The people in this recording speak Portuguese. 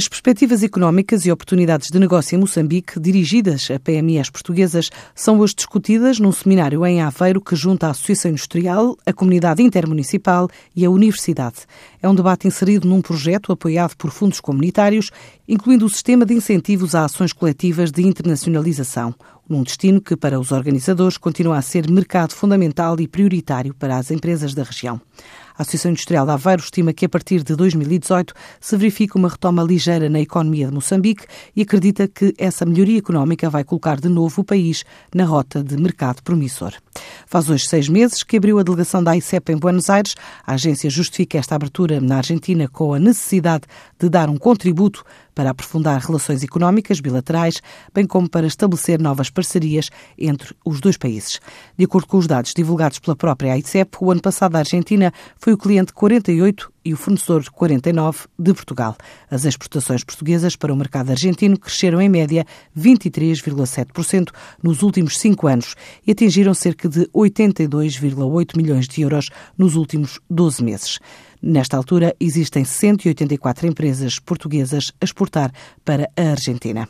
As perspectivas económicas e oportunidades de negócio em Moçambique, dirigidas a PMEs portuguesas, são hoje discutidas num seminário em Aveiro que junta a Associação Industrial, a Comunidade Intermunicipal e a Universidade. É um debate inserido num projeto apoiado por fundos comunitários, incluindo o sistema de incentivos a ações coletivas de internacionalização, num destino que, para os organizadores, continua a ser mercado fundamental e prioritário para as empresas da região. A Associação Industrial de Aveiro estima que a partir de 2018 se verifique uma retoma ligeira na economia de Moçambique e acredita que essa melhoria económica vai colocar de novo o país na rota de mercado promissor. Faz hoje seis meses que abriu a delegação da ICEP em Buenos Aires. A agência justifica esta abertura na Argentina com a necessidade de dar um contributo para aprofundar relações económicas bilaterais, bem como para estabelecer novas parcerias entre os dois países. De acordo com os dados divulgados pela própria AICEP, o ano passado a Argentina foi o cliente 48 e o fornecedor 49 de Portugal. As exportações portuguesas para o mercado argentino cresceram em média 23,7% nos últimos cinco anos e atingiram cerca de 82,8 milhões de euros nos últimos 12 meses. Nesta altura, existem 184 empresas portuguesas a exportar para a Argentina.